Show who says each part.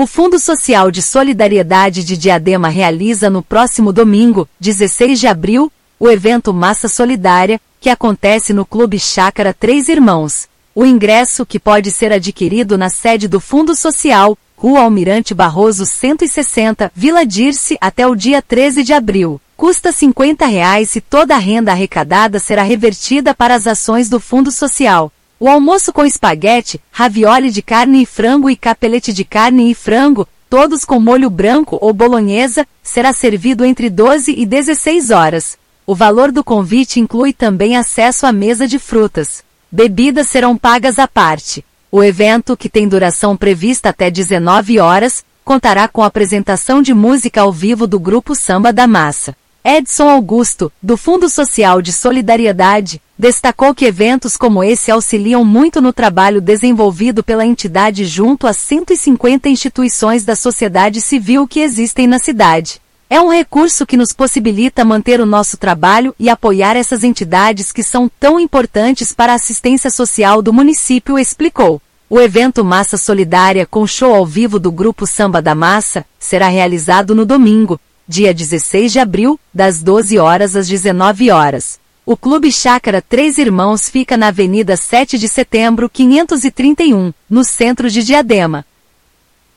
Speaker 1: O Fundo Social de Solidariedade de Diadema realiza no próximo domingo, 16 de abril, o evento Massa Solidária, que acontece no Clube Chácara Três Irmãos. O ingresso, que pode ser adquirido na sede do Fundo Social, Rua Almirante Barroso 160, Vila Dirce, até o dia 13 de abril. Custa 50 reais e toda a renda arrecadada será revertida para as ações do Fundo Social. O almoço com espaguete, ravioli de carne e frango e capelete de carne e frango, todos com molho branco ou bolonhesa, será servido entre 12 e 16 horas. O valor do convite inclui também acesso à mesa de frutas. Bebidas serão pagas à parte. O evento, que tem duração prevista até 19 horas, contará com apresentação de música ao vivo do grupo Samba da Massa. Edson Augusto, do Fundo Social de Solidariedade, destacou que eventos como esse auxiliam muito no trabalho desenvolvido pela entidade junto às 150 instituições da sociedade civil que existem na cidade. É um recurso que nos possibilita manter o nosso trabalho e apoiar essas entidades que são tão importantes para a assistência social do município, explicou. O evento Massa Solidária com show ao vivo do grupo Samba da Massa será realizado no domingo, dia 16 de abril, das 12 horas às 19 horas. O Clube Chácara Três Irmãos fica na Avenida 7 de Setembro 531, no centro de Diadema.